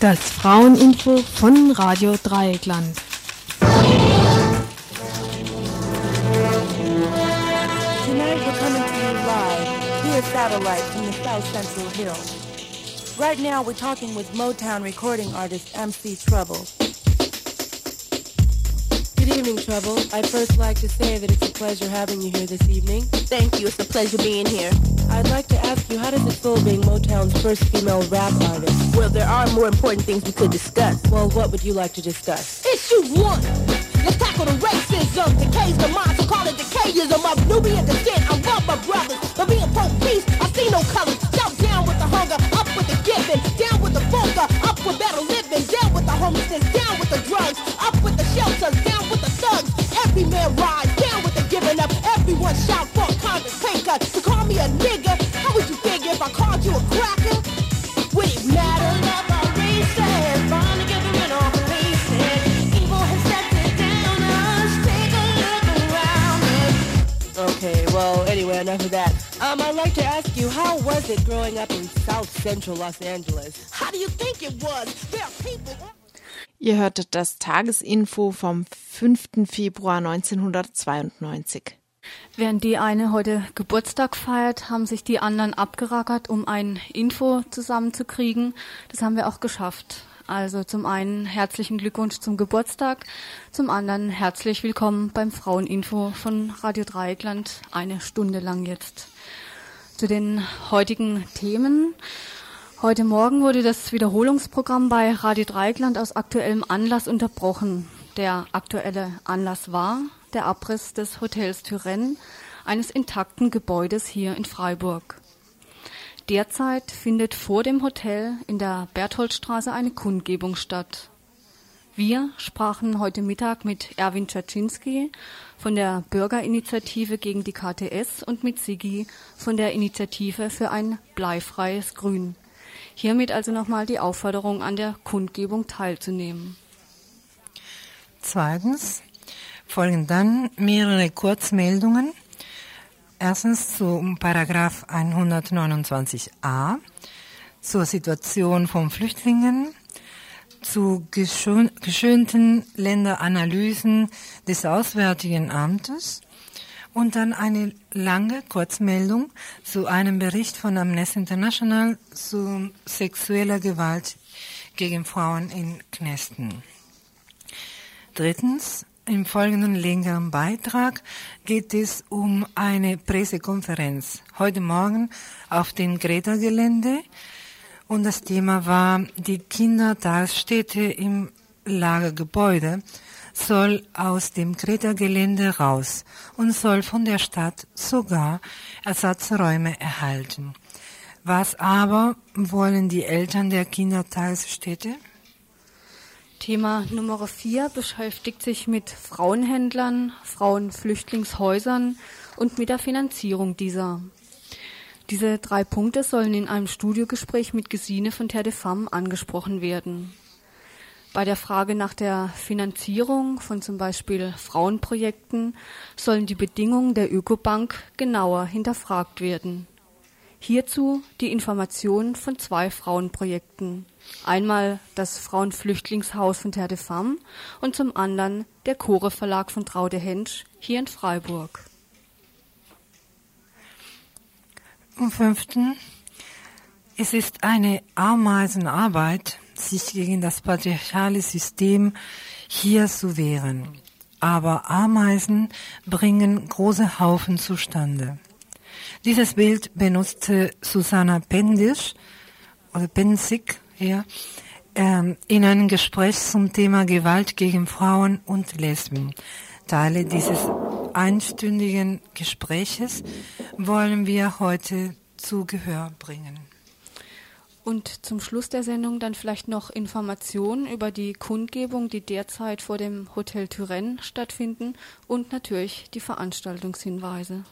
Das Fraueninfo von Radio Dreieckland. Tonight we're coming to live via satellite from the South Central Hills. Right now we're talking with Motown recording artist MC Trouble. Trouble. I'd first like to say that it's a pleasure having you here this evening. Thank you. It's a pleasure being here. I'd like to ask you, how does it feel being Motown's first female rap artist? Well, there are more important things we could discuss. Well, what would you like to discuss? Issue one. Let's tackle the racism. Decays the mind, so call it decayism of Nubian descent. I love my brothers, Every man rise, down with the giving up. Everyone shout for Congress cut. To call me a nigga, how would you figure if I called you a cracker? Would it matter? Okay, well, anyway, enough of that. Um, I'd like to ask you, how was it growing up in South Central Los Angeles? How do you think it was? Ihr hörtet das Tagesinfo vom 5. Februar 1992. Während die eine heute Geburtstag feiert, haben sich die anderen abgerackert, um ein Info zusammenzukriegen. Das haben wir auch geschafft. Also zum einen herzlichen Glückwunsch zum Geburtstag, zum anderen herzlich willkommen beim Fraueninfo von Radio Dreieckland, eine Stunde lang jetzt. Zu den heutigen Themen. Heute Morgen wurde das Wiederholungsprogramm bei Radio Dreieckland aus aktuellem Anlass unterbrochen. Der aktuelle Anlass war der Abriss des Hotels Turenne, eines intakten Gebäudes hier in Freiburg. Derzeit findet vor dem Hotel in der Bertholdstraße eine Kundgebung statt. Wir sprachen heute Mittag mit Erwin Czaczynski von der Bürgerinitiative gegen die KTS und mit Sigi von der Initiative für ein bleifreies Grün. Hiermit also nochmal die Aufforderung an der Kundgebung teilzunehmen. Zweitens folgen dann mehrere Kurzmeldungen Erstens zum Paragraph 129a zur Situation von Flüchtlingen, zu geschön, geschönten Länderanalysen des Auswärtigen Amtes und dann eine lange Kurzmeldung zu einem Bericht von Amnesty International zu sexueller Gewalt gegen Frauen in Knästen. Drittens im folgenden längeren Beitrag geht es um eine Pressekonferenz. Heute Morgen auf dem Greta-Gelände. Und das Thema war die Kindertagesstätte im Lagergebäude soll aus dem Greta-Gelände raus und soll von der Stadt sogar Ersatzräume erhalten. Was aber wollen die Eltern der Kindertagesstätte? Thema Nummer vier beschäftigt sich mit Frauenhändlern, Frauenflüchtlingshäusern und mit der Finanzierung dieser. Diese drei Punkte sollen in einem Studiogespräch mit Gesine von Terre de Femme angesprochen werden. Bei der Frage nach der Finanzierung von zum Beispiel Frauenprojekten sollen die Bedingungen der Ökobank genauer hinterfragt werden. Hierzu die Information von zwei Frauenprojekten. Einmal das Frauenflüchtlingshaus von Terre de Femme und zum anderen der Chore Verlag von Traude Hensch hier in Freiburg. Und fünften, es ist eine Ameisenarbeit, sich gegen das patriarchale System hier zu wehren. Aber Ameisen bringen große Haufen zustande. Dieses Bild benutzte Susanna Pendisch oder Penzig ja, ähm, in einem Gespräch zum Thema Gewalt gegen Frauen und Lesben. Teile dieses einstündigen Gespräches wollen wir heute zu Gehör bringen. Und zum Schluss der Sendung dann vielleicht noch Informationen über die Kundgebung, die derzeit vor dem Hotel Turenne stattfinden und natürlich die Veranstaltungshinweise.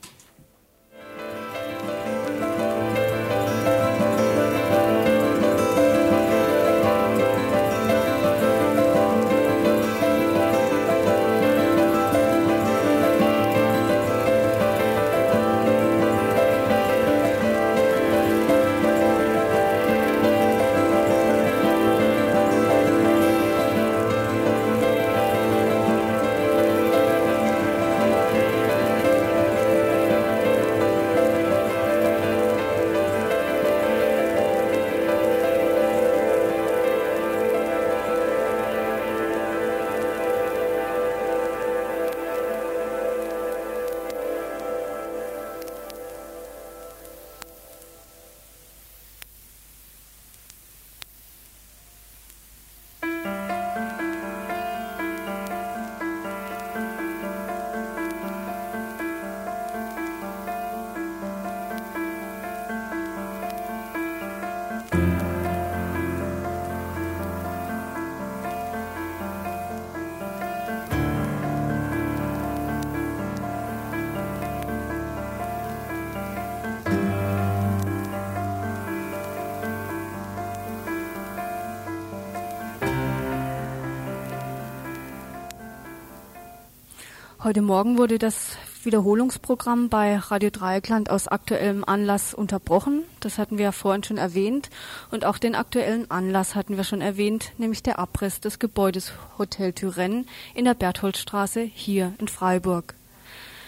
Heute Morgen wurde das Wiederholungsprogramm bei Radio Dreieckland aus aktuellem Anlass unterbrochen. Das hatten wir ja vorhin schon erwähnt. Und auch den aktuellen Anlass hatten wir schon erwähnt, nämlich der Abriss des Gebäudes Hotel Turenne in der Bertholdstraße hier in Freiburg.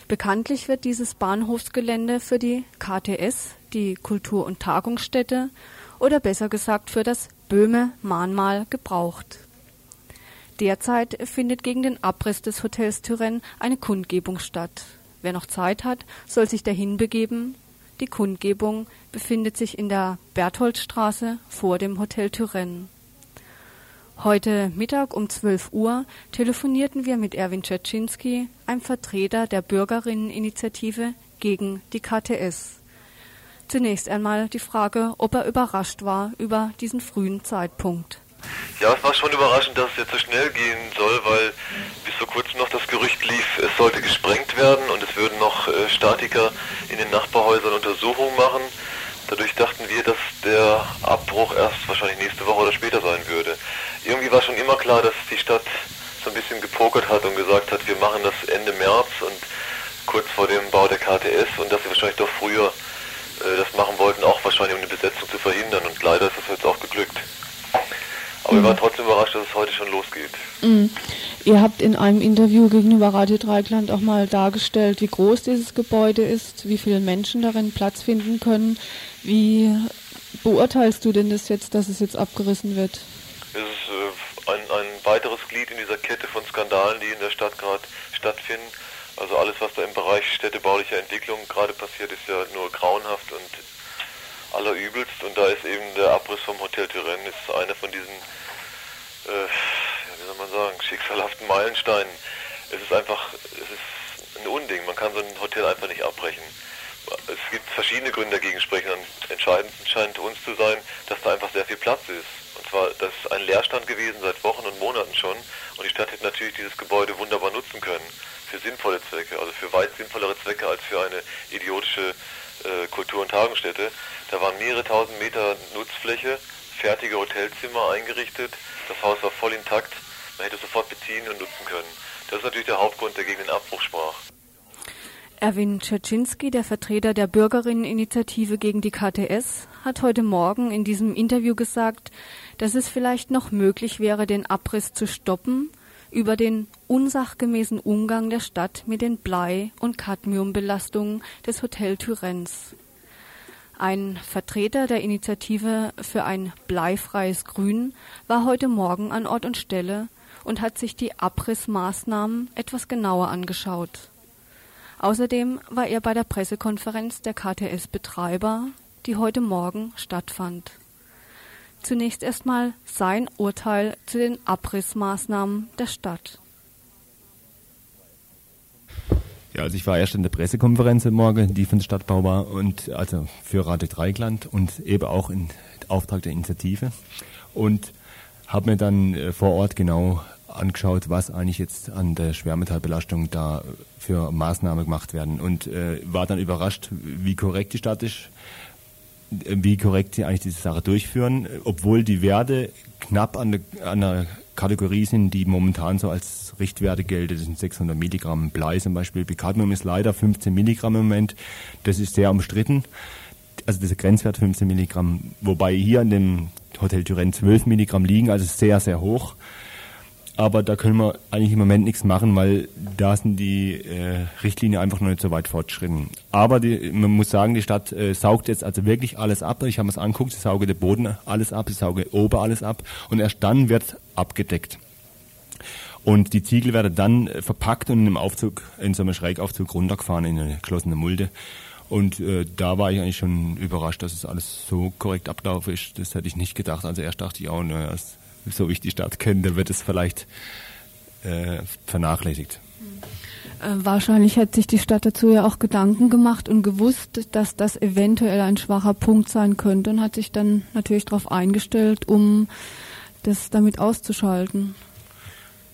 Bekanntlich wird dieses Bahnhofsgelände für die KTS, die Kultur- und Tagungsstätte, oder besser gesagt für das Böhme Mahnmal gebraucht. Derzeit findet gegen den Abriss des Hotels Turenne eine Kundgebung statt. Wer noch Zeit hat, soll sich dahin begeben. Die Kundgebung befindet sich in der Bertholdstraße vor dem Hotel Turenne. Heute Mittag um 12 Uhr telefonierten wir mit Erwin Czerczynski, einem Vertreter der Bürgerinneninitiative gegen die KTS. Zunächst einmal die Frage, ob er überrascht war über diesen frühen Zeitpunkt. Ja, es war schon überraschend, dass es jetzt so schnell gehen soll, weil bis vor kurzem noch das Gerücht lief, es sollte gesprengt werden und es würden noch äh, Statiker in den Nachbarhäusern Untersuchungen machen. Dadurch dachten wir, dass der Abbruch erst wahrscheinlich nächste Woche oder später sein würde. Irgendwie war schon immer klar, dass die Stadt so ein bisschen gepokert hat und gesagt hat, wir machen das Ende März und kurz vor dem Bau der KTS und dass sie wahrscheinlich doch früher äh, das machen wollten, auch wahrscheinlich um eine Besetzung zu verhindern. Und leider ist das jetzt auch geglückt. Aber mhm. wir waren trotzdem überrascht, dass es heute schon losgeht. Mhm. Ihr habt in einem Interview gegenüber Radio Dreikland auch mal dargestellt, wie groß dieses Gebäude ist, wie viele Menschen darin Platz finden können. Wie beurteilst du denn das jetzt, dass es jetzt abgerissen wird? Es ist äh, ein, ein weiteres Glied in dieser Kette von Skandalen, die in der Stadt gerade stattfinden. Also alles, was da im Bereich städtebaulicher Entwicklung gerade passiert, ist ja nur grauenhaft und allerübelst und da ist eben der Abriss vom Hotel Turenne ist einer von diesen, äh, wie soll man sagen, schicksalhaften Meilensteinen. Es ist einfach, es ist ein Unding, man kann so ein Hotel einfach nicht abbrechen. Es gibt verschiedene Gründe dagegen sprechen. Entscheidend scheint uns zu sein, dass da einfach sehr viel Platz ist. Und zwar, das ist ein Leerstand gewesen seit Wochen und Monaten schon. Und die Stadt hätte natürlich dieses Gebäude wunderbar nutzen können. Für sinnvolle Zwecke, also für weit sinnvollere Zwecke als für eine idiotische Kultur- und Tagungsstätte. Da waren mehrere tausend Meter Nutzfläche, fertige Hotelzimmer eingerichtet. Das Haus war voll intakt. Man hätte sofort beziehen und nutzen können. Das ist natürlich der Hauptgrund, der gegen den Abbruch sprach. Erwin Czerczynski, der Vertreter der Bürgerinneninitiative gegen die KTS, hat heute Morgen in diesem Interview gesagt, dass es vielleicht noch möglich wäre, den Abriss zu stoppen über den unsachgemäßen Umgang der Stadt mit den Blei- und Cadmiumbelastungen des Hotel Turens. Ein Vertreter der Initiative für ein bleifreies Grün war heute Morgen an Ort und Stelle und hat sich die Abrissmaßnahmen etwas genauer angeschaut. Außerdem war er bei der Pressekonferenz der KTS-Betreiber, die heute Morgen stattfand. Zunächst erstmal sein Urteil zu den Abrissmaßnahmen der Stadt. Ja, also ich war erst in der Pressekonferenz heute Morgen, die von der Stadtbau war und also für Radio Dreikland und eben auch in Auftrag der Initiative. Und habe mir dann äh, vor Ort genau angeschaut, was eigentlich jetzt an der Schwermetallbelastung da für Maßnahmen gemacht werden. Und äh, war dann überrascht, wie korrekt die Stadt ist, wie korrekt sie eigentlich diese Sache durchführen, obwohl die Werte knapp an, der, an einer Kategorie sind, die momentan so als Richtwerte gelten. Das sind 600 Milligramm Blei zum Beispiel. Bicadmium ist leider 15 Milligramm im Moment. Das ist sehr umstritten. Also dieser Grenzwert 15 Milligramm, wobei hier in dem Hotel Turenne 12 Milligramm liegen, also sehr, sehr hoch aber da können wir eigentlich im Moment nichts machen, weil da sind die äh, Richtlinien einfach noch nicht so weit fortgeschritten. Aber die, man muss sagen, die Stadt äh, saugt jetzt also wirklich alles ab. Ich habe mir das angeguckt, sie sauge den Boden alles ab, sie sauge oben alles ab und erst dann wird abgedeckt. Und die Ziegel werden dann verpackt und in einem Aufzug, in so einem Schrägaufzug runtergefahren in eine geschlossene Mulde. Und äh, da war ich eigentlich schon überrascht, dass es alles so korrekt ablaufen ist. Das hätte ich nicht gedacht. Also erst dachte ich auch, naja, so wie ich die Stadt kenne, dann wird es vielleicht äh, vernachlässigt. Äh, wahrscheinlich hat sich die Stadt dazu ja auch Gedanken gemacht und gewusst, dass das eventuell ein schwacher Punkt sein könnte und hat sich dann natürlich darauf eingestellt, um das damit auszuschalten.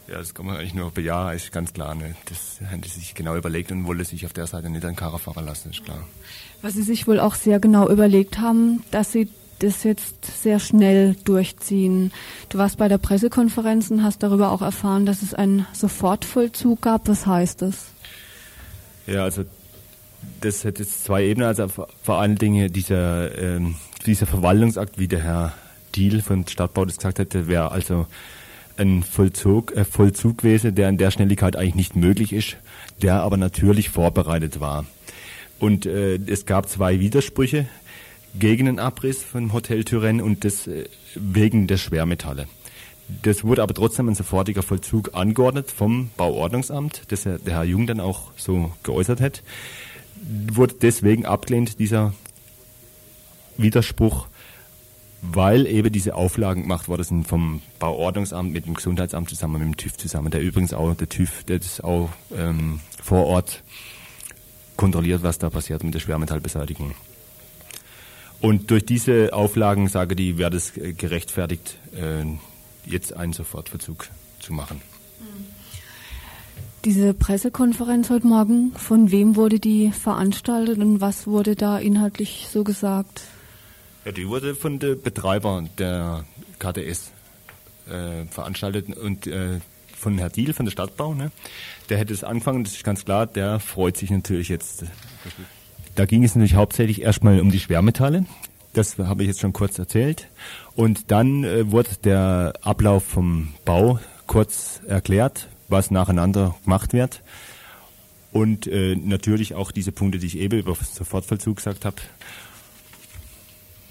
Ja, das kann man eigentlich nur bejahen, ist ganz klar. Ne? Das haben sie sich genau überlegt und wollte sich auf der Seite nicht an Karre fahren lassen, ist klar. Was sie sich wohl auch sehr genau überlegt haben, dass sie das jetzt sehr schnell durchziehen. Du warst bei der Pressekonferenz und hast darüber auch erfahren, dass es einen Sofortvollzug gab. Was heißt das? Ja, also das hat jetzt zwei Ebenen. Also vor allen Dingen dieser, ähm, dieser Verwaltungsakt, wie der Herr Diel von Stadtbau das gesagt hätte, wäre also ein Vollzug, äh, Vollzug gewesen, der in der Schnelligkeit eigentlich nicht möglich ist, der aber natürlich vorbereitet war. Und äh, es gab zwei Widersprüche gegen den Abriss von Hotel Turenne und das äh, wegen der Schwermetalle. Das wurde aber trotzdem ein sofortiger Vollzug angeordnet vom Bauordnungsamt, das der Herr Jung dann auch so geäußert hat. Wurde deswegen abgelehnt, dieser Widerspruch, weil eben diese Auflagen gemacht worden sind vom Bauordnungsamt mit dem Gesundheitsamt zusammen, mit dem TÜV zusammen, der übrigens auch, der TÜV, der das auch ähm, vor Ort kontrolliert, was da passiert mit der Schwermetallbeseitigung. Und durch diese Auflagen, sage die, wäre es gerechtfertigt, äh, jetzt einen Sofortverzug zu machen. Diese Pressekonferenz heute Morgen, von wem wurde die veranstaltet und was wurde da inhaltlich so gesagt? Ja, die wurde von den Betreiber der KTS äh, veranstaltet und äh, von Herr Diel von der Stadtbau. Ne? Der hätte es angefangen, das ist ganz klar, der freut sich natürlich jetzt. Da ging es natürlich hauptsächlich erstmal um die Schwermetalle. Das habe ich jetzt schon kurz erzählt. Und dann äh, wurde der Ablauf vom Bau kurz erklärt, was nacheinander gemacht wird. Und äh, natürlich auch diese Punkte, die ich eben über Sofortvollzug gesagt habe.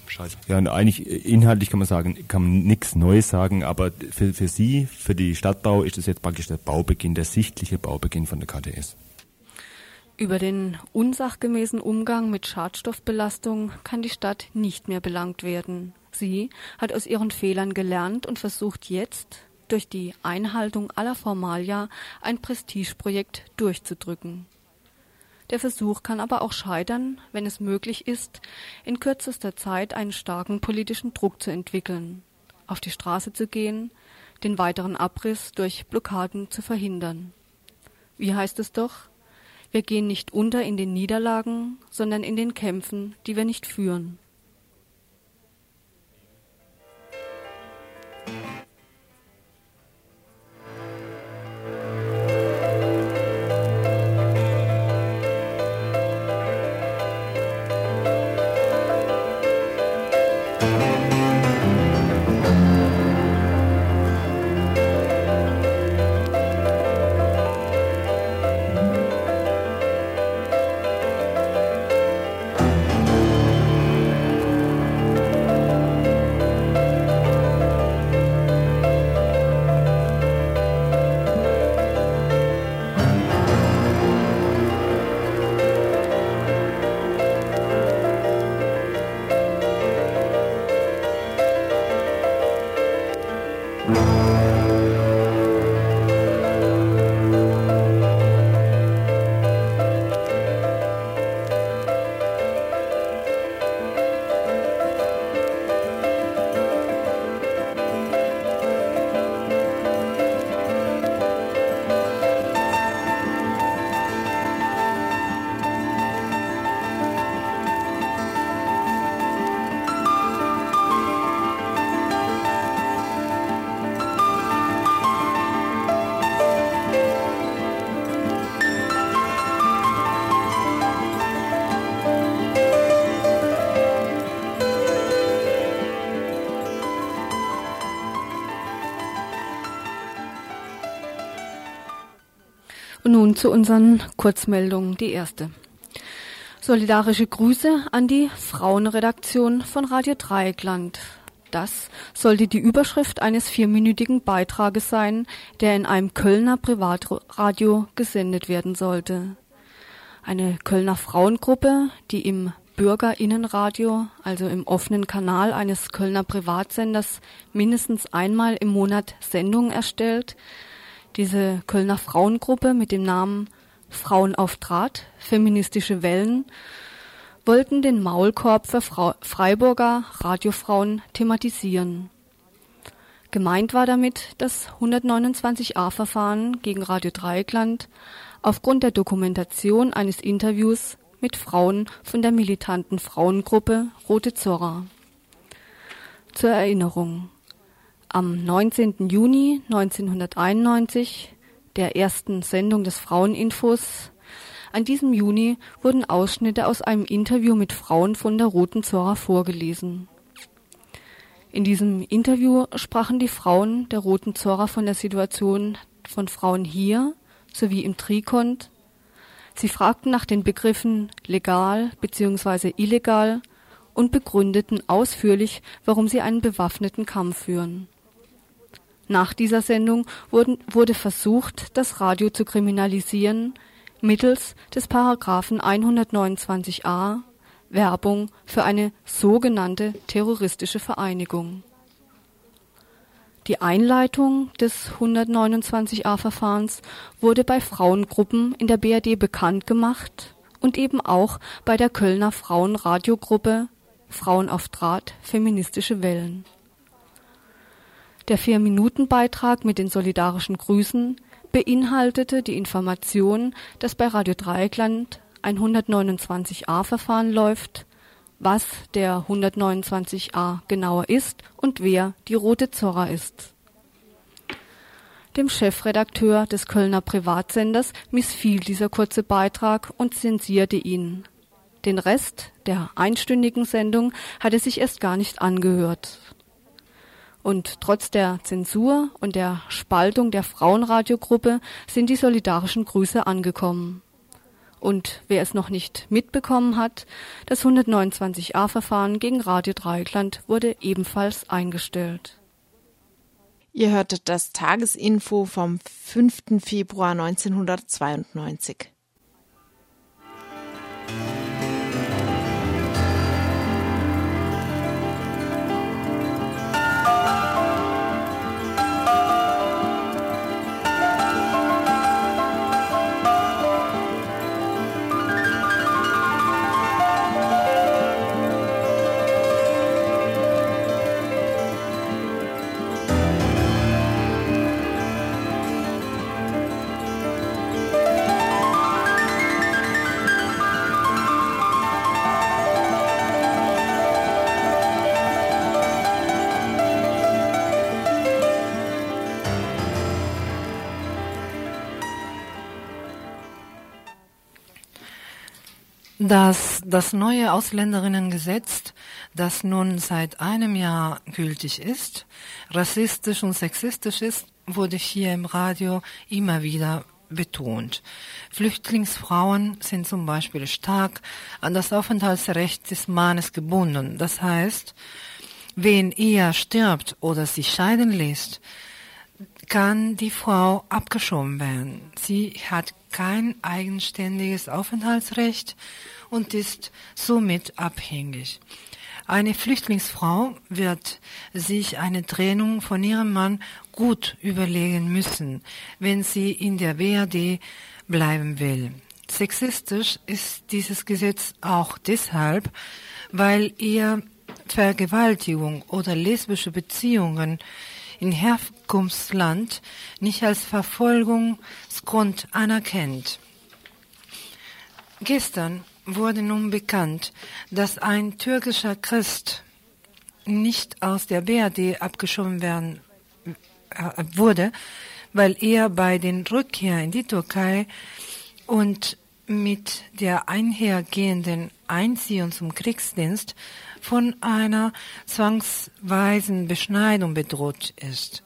Scheiße. Ja, und eigentlich äh, inhaltlich kann man sagen, kann man nichts Neues sagen, aber für, für Sie, für die Stadtbau, ist das jetzt praktisch der Baubeginn, der sichtliche Baubeginn von der KTS. Über den unsachgemäßen Umgang mit Schadstoffbelastung kann die Stadt nicht mehr belangt werden. Sie hat aus ihren Fehlern gelernt und versucht jetzt, durch die Einhaltung aller Formalia ein Prestigeprojekt durchzudrücken. Der Versuch kann aber auch scheitern, wenn es möglich ist, in kürzester Zeit einen starken politischen Druck zu entwickeln, auf die Straße zu gehen, den weiteren Abriss durch Blockaden zu verhindern. Wie heißt es doch? Wir gehen nicht unter in den Niederlagen, sondern in den Kämpfen, die wir nicht führen. Nun zu unseren Kurzmeldungen. Die erste. Solidarische Grüße an die Frauenredaktion von Radio Dreieckland. Das sollte die Überschrift eines vierminütigen Beitrages sein, der in einem Kölner Privatradio gesendet werden sollte. Eine Kölner Frauengruppe, die im Bürgerinnenradio, also im offenen Kanal eines Kölner Privatsenders, mindestens einmal im Monat Sendungen erstellt, diese Kölner Frauengruppe mit dem Namen Frauen auf Draht, feministische Wellen, wollten den Maulkorb für Frau Freiburger Radiofrauen thematisieren. Gemeint war damit das 129a-Verfahren gegen Radio Dreieckland aufgrund der Dokumentation eines Interviews mit Frauen von der militanten Frauengruppe Rote Zorra. Zur Erinnerung. Am 19. Juni 1991, der ersten Sendung des Fraueninfos, An diesem Juni wurden Ausschnitte aus einem Interview mit Frauen von der Roten Zora vorgelesen. In diesem Interview sprachen die Frauen der Roten Zora von der Situation von Frauen hier sowie im Trikont. Sie fragten nach den Begriffen legal bzw. illegal und begründeten ausführlich, warum sie einen bewaffneten Kampf führen. Nach dieser Sendung wurden, wurde versucht, das Radio zu kriminalisieren mittels des Paragraphen 129a Werbung für eine sogenannte terroristische Vereinigung. Die Einleitung des 129a-Verfahrens wurde bei Frauengruppen in der BRD bekannt gemacht und eben auch bei der Kölner Frauenradiogruppe Frauen auf Draht feministische Wellen. Der Vier-Minuten-Beitrag mit den solidarischen Grüßen beinhaltete die Information, dass bei Radio Dreieckland ein 129a-Verfahren läuft, was der 129a genauer ist und wer die Rote Zorra ist. Dem Chefredakteur des Kölner Privatsenders missfiel dieser kurze Beitrag und zensierte ihn. Den Rest der einstündigen Sendung hat er sich erst gar nicht angehört. Und trotz der Zensur und der Spaltung der Frauenradiogruppe sind die solidarischen Grüße angekommen. Und wer es noch nicht mitbekommen hat, das 129a-Verfahren gegen Radio Dreieckland wurde ebenfalls eingestellt. Ihr hörtet das Tagesinfo vom 5. Februar 1992. dass das neue Ausländerinnengesetz, das nun seit einem Jahr gültig ist, rassistisch und sexistisch ist, wurde hier im Radio immer wieder betont. Flüchtlingsfrauen sind zum Beispiel stark an das Aufenthaltsrecht des Mannes gebunden. Das heißt, wen er stirbt oder sich scheiden lässt, kann die Frau abgeschoben werden. Sie hat kein eigenständiges Aufenthaltsrecht und ist somit abhängig. Eine Flüchtlingsfrau wird sich eine Trennung von ihrem Mann gut überlegen müssen, wenn sie in der BRD bleiben will. Sexistisch ist dieses Gesetz auch deshalb, weil ihr Vergewaltigung oder lesbische Beziehungen in Herkunftsland nicht als Verfolgungsgrund anerkennt. Gestern wurde nun bekannt, dass ein türkischer Christ nicht aus der BRD abgeschoben werden äh, wurde, weil er bei den Rückkehr in die Türkei und mit der einhergehenden Einziehung zum Kriegsdienst von einer zwangsweisen Beschneidung bedroht ist.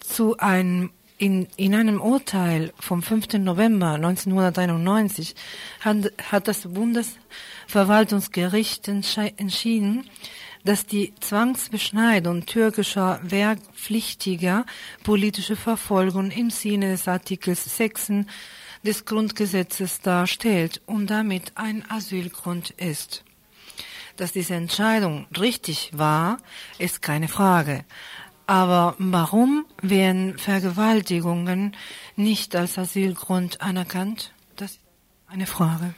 Zu einem in, in einem Urteil vom 5. November 1991 hat, hat das Bundesverwaltungsgericht entschieden, dass die Zwangsbeschneidung türkischer Wehrpflichtiger politische Verfolgung im Sinne des Artikels 6 des Grundgesetzes darstellt und damit ein Asylgrund ist. Dass diese Entscheidung richtig war, ist keine Frage. Aber warum werden Vergewaltigungen nicht als Asylgrund anerkannt? Das ist eine Frage.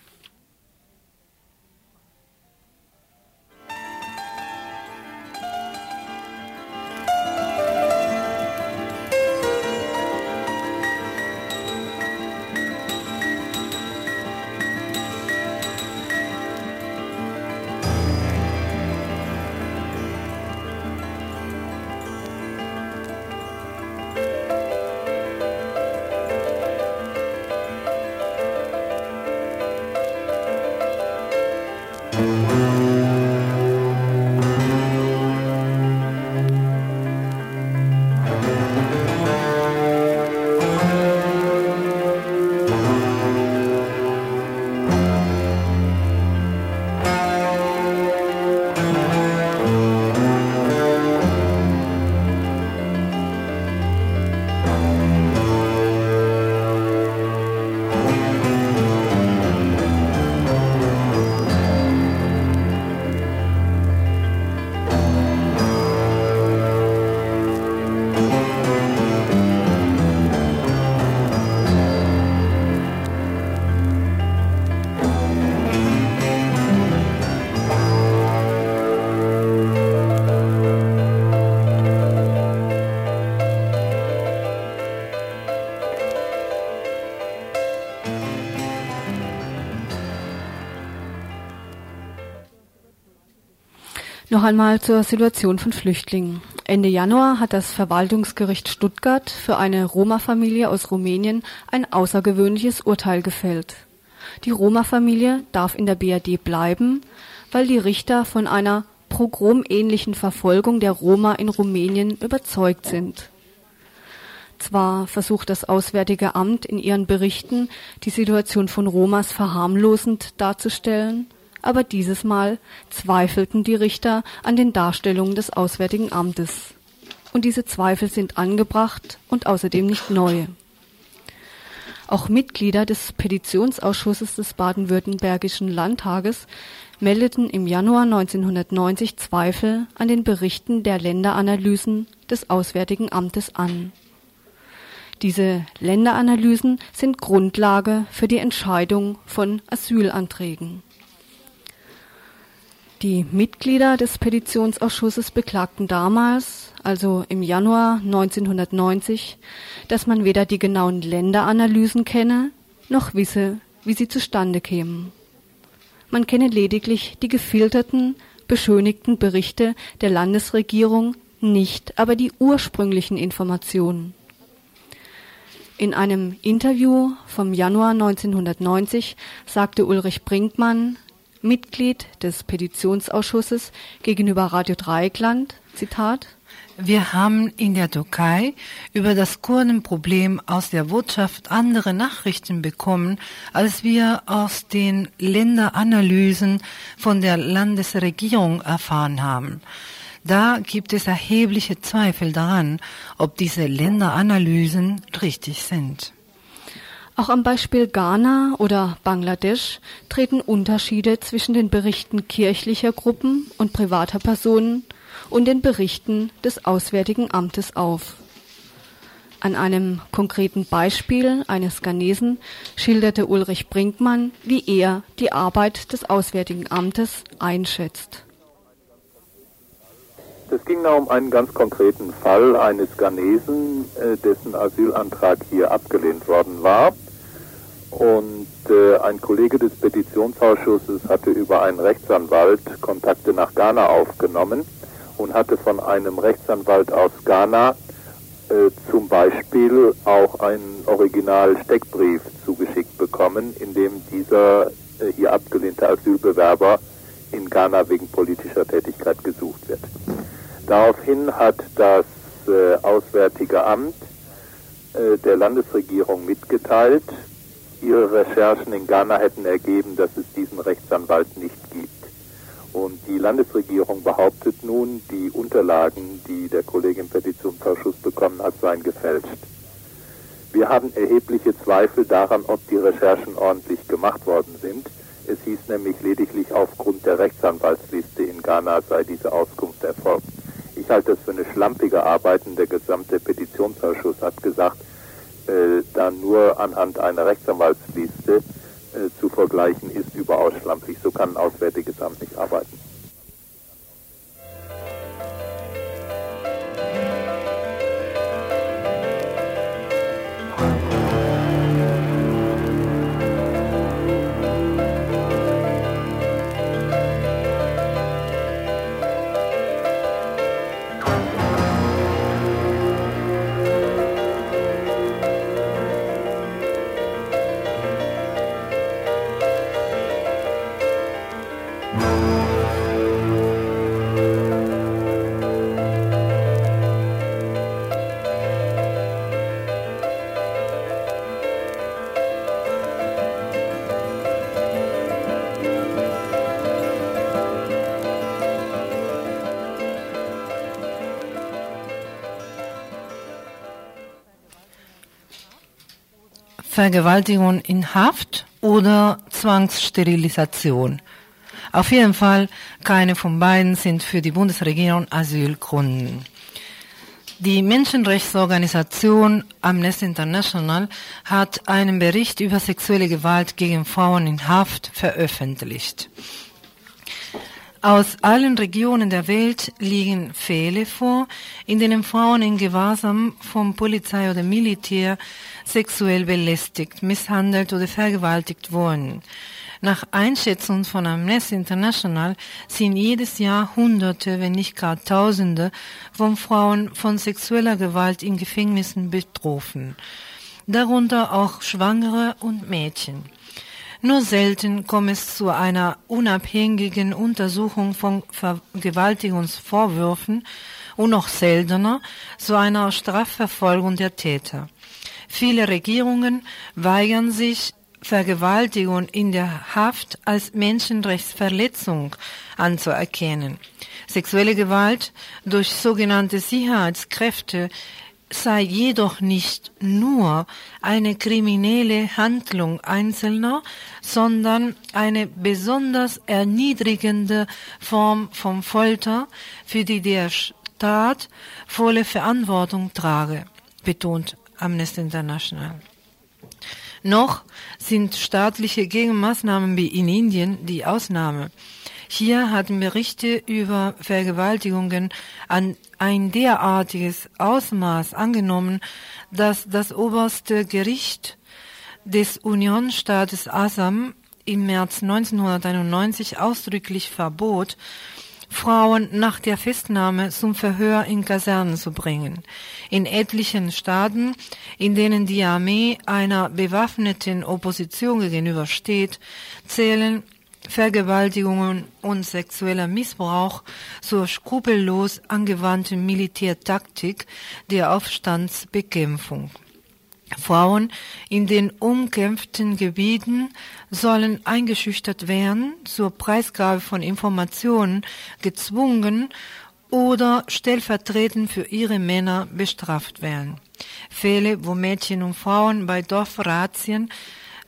Noch einmal zur Situation von Flüchtlingen. Ende Januar hat das Verwaltungsgericht Stuttgart für eine Roma-Familie aus Rumänien ein außergewöhnliches Urteil gefällt. Die Roma-Familie darf in der BRD bleiben, weil die Richter von einer pogromähnlichen Verfolgung der Roma in Rumänien überzeugt sind. Zwar versucht das Auswärtige Amt in ihren Berichten die Situation von Romas verharmlosend darzustellen, aber dieses Mal zweifelten die Richter an den Darstellungen des Auswärtigen Amtes. Und diese Zweifel sind angebracht und außerdem nicht neu. Auch Mitglieder des Petitionsausschusses des baden-württembergischen Landtages meldeten im Januar 1990 Zweifel an den Berichten der Länderanalysen des Auswärtigen Amtes an. Diese Länderanalysen sind Grundlage für die Entscheidung von Asylanträgen. Die Mitglieder des Petitionsausschusses beklagten damals, also im Januar 1990, dass man weder die genauen Länderanalysen kenne, noch wisse, wie sie zustande kämen. Man kenne lediglich die gefilterten, beschönigten Berichte der Landesregierung, nicht aber die ursprünglichen Informationen. In einem Interview vom Januar 1990 sagte Ulrich Brinkmann, Mitglied des Petitionsausschusses gegenüber Radio Dreieckland, Zitat, wir haben in der Türkei über das Kurdenproblem aus der Wirtschaft andere Nachrichten bekommen, als wir aus den Länderanalysen von der Landesregierung erfahren haben. Da gibt es erhebliche Zweifel daran, ob diese Länderanalysen richtig sind. Auch am Beispiel Ghana oder Bangladesch treten Unterschiede zwischen den Berichten kirchlicher Gruppen und privater Personen und den Berichten des Auswärtigen Amtes auf. An einem konkreten Beispiel eines Ghanesen schilderte Ulrich Brinkmann, wie er die Arbeit des Auswärtigen Amtes einschätzt. Es ging da um einen ganz konkreten Fall eines Ghanesen, äh, dessen Asylantrag hier abgelehnt worden war. Und äh, ein Kollege des Petitionsausschusses hatte über einen Rechtsanwalt Kontakte nach Ghana aufgenommen und hatte von einem Rechtsanwalt aus Ghana äh, zum Beispiel auch einen Original-Steckbrief zugeschickt bekommen, in dem dieser äh, hier abgelehnte Asylbewerber in Ghana wegen politischer Tätigkeit gesucht wird. Daraufhin hat das äh, Auswärtige Amt äh, der Landesregierung mitgeteilt, Ihre Recherchen in Ghana hätten ergeben, dass es diesen Rechtsanwalt nicht gibt. Und die Landesregierung behauptet nun, die Unterlagen, die der Kollege im Petitionsausschuss bekommen hat, seien gefälscht. Wir haben erhebliche Zweifel daran, ob die Recherchen ordentlich gemacht worden sind. Es hieß nämlich lediglich aufgrund der Rechtsanwaltsliste in Ghana sei diese Auskunft erfolgt. Ich halte das für eine schlampige Arbeit und der gesamte Petitionsausschuss hat gesagt, dann nur anhand einer Rechtsanwaltsliste äh, zu vergleichen, ist überaus schlampig. So kann ein Auswärtiges Amt nicht arbeiten. Vergewaltigung in Haft oder Zwangssterilisation. Auf jeden Fall keine von beiden sind für die Bundesregierung Asylgründen. Die Menschenrechtsorganisation Amnesty International hat einen Bericht über sexuelle Gewalt gegen Frauen in Haft veröffentlicht. Aus allen Regionen der Welt liegen Fälle vor, in denen Frauen in Gewahrsam vom Polizei oder Militär sexuell belästigt, misshandelt oder vergewaltigt wurden. Nach Einschätzung von Amnesty International sind jedes Jahr Hunderte, wenn nicht gar Tausende von Frauen von sexueller Gewalt in Gefängnissen betroffen. Darunter auch Schwangere und Mädchen. Nur selten kommt es zu einer unabhängigen Untersuchung von Vergewaltigungsvorwürfen und noch seltener zu einer Strafverfolgung der Täter. Viele Regierungen weigern sich, Vergewaltigung in der Haft als Menschenrechtsverletzung anzuerkennen. Sexuelle Gewalt durch sogenannte Sicherheitskräfte sei jedoch nicht nur eine kriminelle Handlung Einzelner, sondern eine besonders erniedrigende Form von Folter, für die der Staat volle Verantwortung trage, betont Amnesty International. Noch sind staatliche Gegenmaßnahmen wie in Indien die Ausnahme. Hier hatten Berichte über Vergewaltigungen an ein derartiges Ausmaß angenommen, dass das oberste Gericht des Unionsstaates Assam im März 1991 ausdrücklich verbot, Frauen nach der Festnahme zum Verhör in Kasernen zu bringen. In etlichen Staaten, in denen die Armee einer bewaffneten Opposition gegenübersteht, zählen Vergewaltigungen und sexueller Missbrauch zur skrupellos angewandten Militärtaktik der Aufstandsbekämpfung. Frauen in den umkämpften Gebieten sollen eingeschüchtert werden, zur Preisgabe von Informationen gezwungen oder stellvertretend für ihre Männer bestraft werden. Fälle, wo Mädchen und Frauen bei Dorfrazien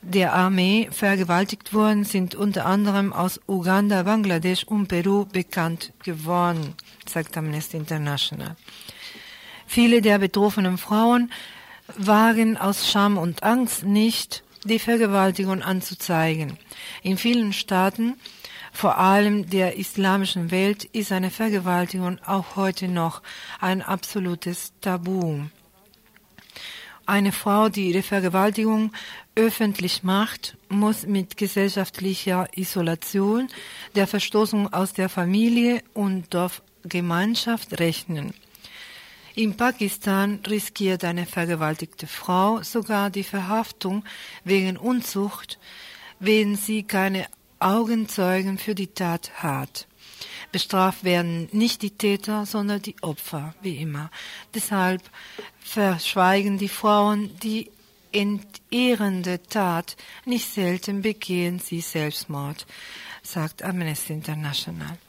der Armee vergewaltigt wurden, sind unter anderem aus Uganda, Bangladesch und Peru bekannt geworden, sagt Amnesty International. Viele der betroffenen Frauen wagen aus Scham und Angst nicht, die Vergewaltigung anzuzeigen. In vielen Staaten, vor allem der islamischen Welt, ist eine Vergewaltigung auch heute noch ein absolutes Tabu. Eine Frau, die ihre Vergewaltigung öffentlich macht, muss mit gesellschaftlicher Isolation, der Verstoßung aus der Familie und Dorfgemeinschaft rechnen. In Pakistan riskiert eine vergewaltigte Frau sogar die Verhaftung wegen Unzucht, wenn sie keine Augenzeugen für die Tat hat. Bestraft werden nicht die Täter, sondern die Opfer, wie immer. Deshalb verschweigen die Frauen die entehrende Tat. Nicht selten begehen sie Selbstmord, sagt Amnesty International.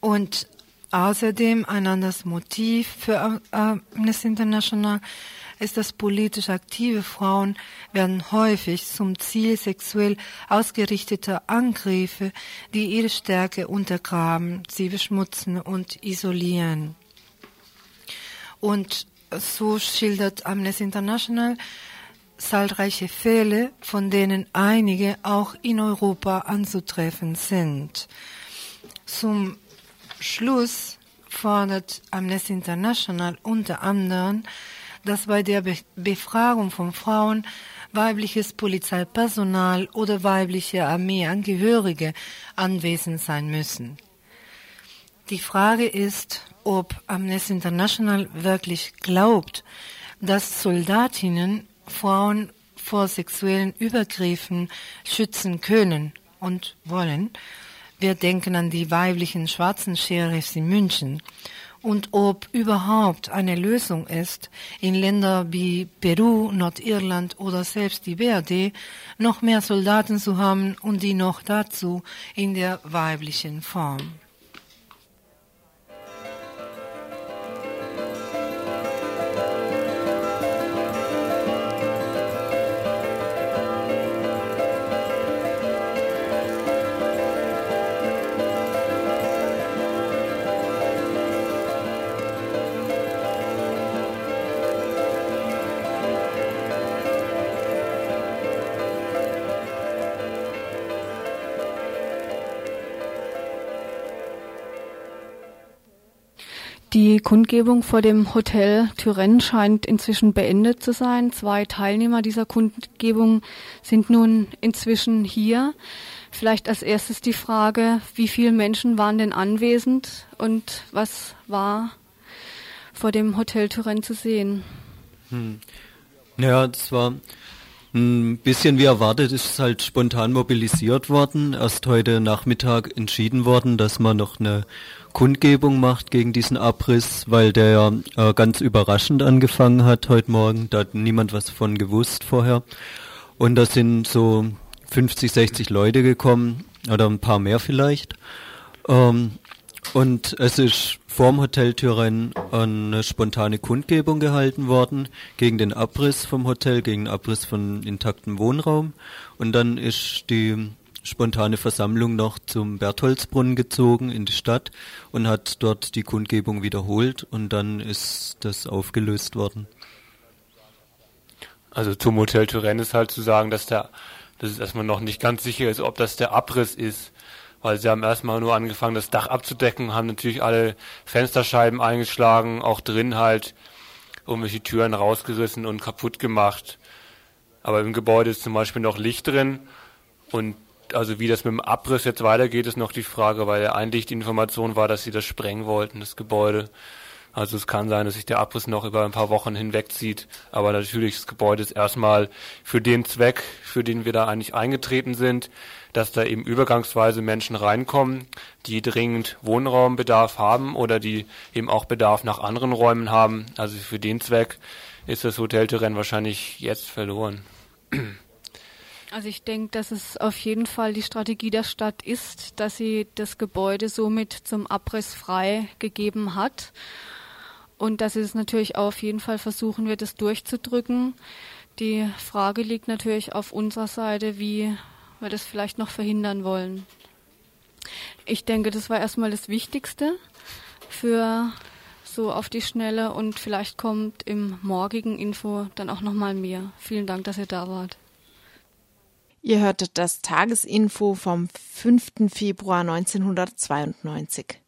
Und außerdem ein anderes Motiv für Amnesty International ist, dass politisch aktive Frauen werden häufig zum Ziel sexuell ausgerichteter Angriffe, die ihre Stärke untergraben, sie beschmutzen und isolieren. Und so schildert Amnesty International zahlreiche Fälle, von denen einige auch in Europa anzutreffen sind. Zum Schluss fordert Amnesty International unter anderem, dass bei der Be Befragung von Frauen weibliches Polizeipersonal oder weibliche Armeeangehörige anwesend sein müssen. Die Frage ist, ob Amnesty International wirklich glaubt, dass Soldatinnen Frauen vor sexuellen Übergriffen schützen können und wollen. Wir denken an die weiblichen schwarzen Sheriffs in München und ob überhaupt eine Lösung ist, in Ländern wie Peru, Nordirland oder selbst die BRD noch mehr Soldaten zu haben und die noch dazu in der weiblichen Form. Die Kundgebung vor dem Hotel Turenne scheint inzwischen beendet zu sein. Zwei Teilnehmer dieser Kundgebung sind nun inzwischen hier. Vielleicht als erstes die Frage, wie viele Menschen waren denn anwesend und was war vor dem Hotel Turenne zu sehen? Hm. Ja, das war ein bisschen wie erwartet, ist es halt spontan mobilisiert worden. Erst heute Nachmittag entschieden worden, dass man noch eine Kundgebung macht gegen diesen Abriss, weil der ja äh, ganz überraschend angefangen hat heute Morgen. Da hat niemand was von gewusst vorher. Und da sind so 50, 60 Leute gekommen oder ein paar mehr vielleicht. Ähm, und es ist vorm Hotel Türen eine spontane Kundgebung gehalten worden gegen den Abriss vom Hotel, gegen den Abriss von intaktem Wohnraum. Und dann ist die spontane Versammlung noch zum Bertholdsbrunnen gezogen in die Stadt und hat dort die Kundgebung wiederholt und dann ist das aufgelöst worden. Also zum Hotel Turenne ist halt zu sagen, dass der, dass es erstmal noch nicht ganz sicher ist, ob das der Abriss ist, weil sie haben erstmal nur angefangen, das Dach abzudecken, haben natürlich alle Fensterscheiben eingeschlagen, auch drin halt irgendwelche Türen rausgerissen und kaputt gemacht. Aber im Gebäude ist zum Beispiel noch Licht drin und also wie das mit dem Abriss jetzt weitergeht, ist noch die Frage, weil eigentlich die Information war, dass sie das sprengen wollten, das Gebäude. Also es kann sein, dass sich der Abriss noch über ein paar Wochen hinwegzieht. Aber natürlich, das Gebäude ist erstmal für den Zweck, für den wir da eigentlich eingetreten sind, dass da eben übergangsweise Menschen reinkommen, die dringend Wohnraumbedarf haben oder die eben auch Bedarf nach anderen Räumen haben. Also für den Zweck ist das Hotelterrain wahrscheinlich jetzt verloren. Also ich denke, dass es auf jeden Fall die Strategie der Stadt ist, dass sie das Gebäude somit zum Abriss frei gegeben hat und dass sie es natürlich auch auf jeden Fall versuchen wird, es durchzudrücken. Die Frage liegt natürlich auf unserer Seite, wie wir das vielleicht noch verhindern wollen. Ich denke, das war erstmal das Wichtigste für so auf die Schnelle und vielleicht kommt im morgigen Info dann auch nochmal mehr. Vielen Dank, dass ihr da wart. Ihr hörtet das Tagesinfo vom 5. Februar 1992.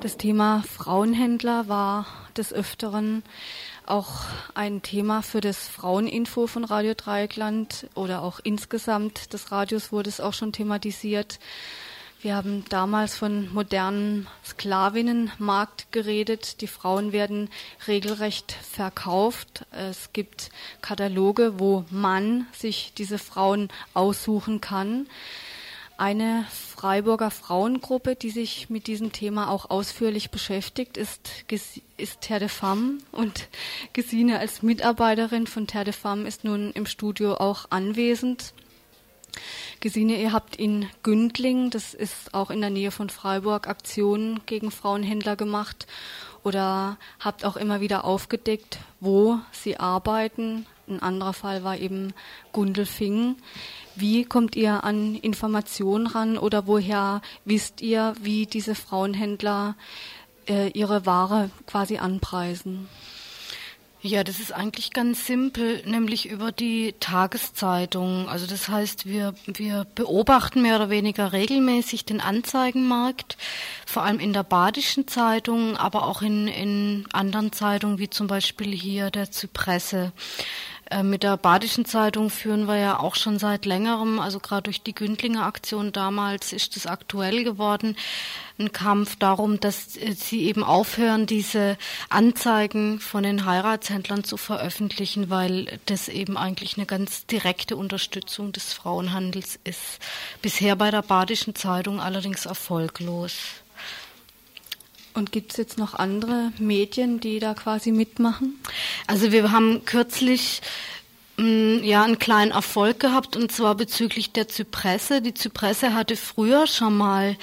Das Thema Frauenhändler war des Öfteren auch ein Thema für das Fraueninfo von Radio Dreieckland oder auch insgesamt des Radios wurde es auch schon thematisiert. Wir haben damals von modernen Sklavinnenmarkt geredet. Die Frauen werden regelrecht verkauft. Es gibt Kataloge, wo man sich diese Frauen aussuchen kann. Eine Freiburger Frauengruppe, die sich mit diesem Thema auch ausführlich beschäftigt, ist, ist Terre de Femme. Und Gesine als Mitarbeiterin von Terre de Femme ist nun im Studio auch anwesend. Gesine, ihr habt in Gündling, das ist auch in der Nähe von Freiburg, Aktionen gegen Frauenhändler gemacht oder habt auch immer wieder aufgedeckt, wo sie arbeiten. Ein anderer Fall war eben Gundelfingen. Wie kommt ihr an Informationen ran oder woher wisst ihr, wie diese Frauenhändler äh, ihre Ware quasi anpreisen? Ja, das ist eigentlich ganz simpel, nämlich über die Tageszeitung. Also das heißt, wir, wir beobachten mehr oder weniger regelmäßig den Anzeigenmarkt, vor allem in der Badischen Zeitung, aber auch in, in anderen Zeitungen, wie zum Beispiel hier der Zypresse. Äh, mit der Badischen Zeitung führen wir ja auch schon seit längerem, also gerade durch die Gündlinger Aktion damals ist es aktuell geworden, ein Kampf darum, dass äh, sie eben aufhören, diese Anzeigen von den Heiratshändlern zu veröffentlichen, weil das eben eigentlich eine ganz direkte Unterstützung des Frauenhandels ist. Bisher bei der Badischen Zeitung allerdings erfolglos. Und gibt es jetzt noch andere Medien, die da quasi mitmachen? Also wir haben kürzlich mm, ja einen kleinen Erfolg gehabt und zwar bezüglich der Zypresse. Die Zypresse hatte früher schon mal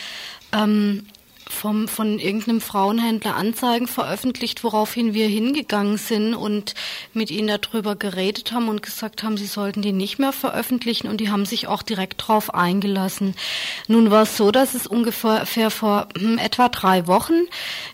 ähm, vom, von irgendeinem Frauenhändler Anzeigen veröffentlicht, woraufhin wir hingegangen sind und mit ihnen darüber geredet haben und gesagt haben, sie sollten die nicht mehr veröffentlichen und die haben sich auch direkt drauf eingelassen. Nun war es so, dass es ungefähr vor hm, etwa drei Wochen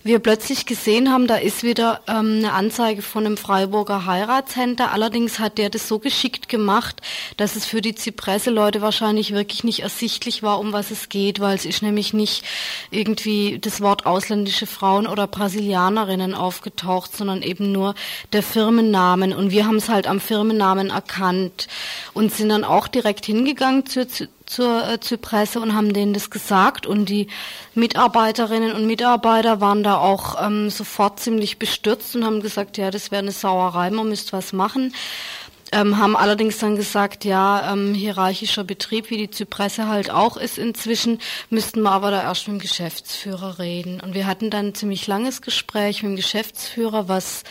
wir plötzlich gesehen haben, da ist wieder ähm, eine Anzeige von einem Freiburger Heiratshändler. Allerdings hat der das so geschickt gemacht, dass es für die Zypresse-Leute wahrscheinlich wirklich nicht ersichtlich war, um was es geht, weil es ist nämlich nicht irgendwie das Wort ausländische Frauen oder Brasilianerinnen aufgetaucht, sondern eben nur der Firmennamen. Und wir haben es halt am Firmennamen erkannt und sind dann auch direkt hingegangen zur, zur äh, Zypresse und haben denen das gesagt und die Mitarbeiterinnen und Mitarbeiter waren da auch ähm, sofort ziemlich bestürzt und haben gesagt, ja, das wäre eine Sauerei, man müsste was machen ähm, haben allerdings dann gesagt, ja, ähm, hierarchischer Betrieb, wie die Zypresse halt auch ist inzwischen, müssten wir aber da erst mit dem Geschäftsführer reden. Und wir hatten dann ein ziemlich langes Gespräch mit dem Geschäftsführer, was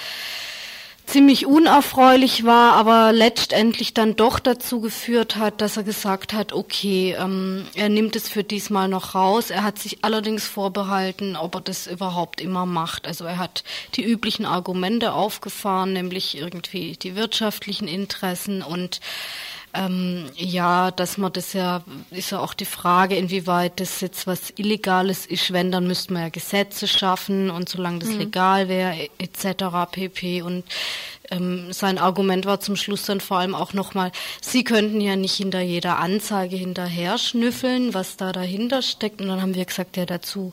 ziemlich unerfreulich war, aber letztendlich dann doch dazu geführt hat, dass er gesagt hat, okay, ähm, er nimmt es für diesmal noch raus. Er hat sich allerdings vorbehalten, ob er das überhaupt immer macht. Also er hat die üblichen Argumente aufgefahren, nämlich irgendwie die wirtschaftlichen Interessen und ähm, ja, dass man das ja, ist ja auch die Frage, inwieweit das jetzt was Illegales ist. Wenn, dann müsste man ja Gesetze schaffen und solange das mhm. legal wäre, etc. pp. Und ähm, sein Argument war zum Schluss dann vor allem auch nochmal, Sie könnten ja nicht hinter jeder Anzeige hinterher schnüffeln, was da dahinter steckt. Und dann haben wir gesagt, ja, dazu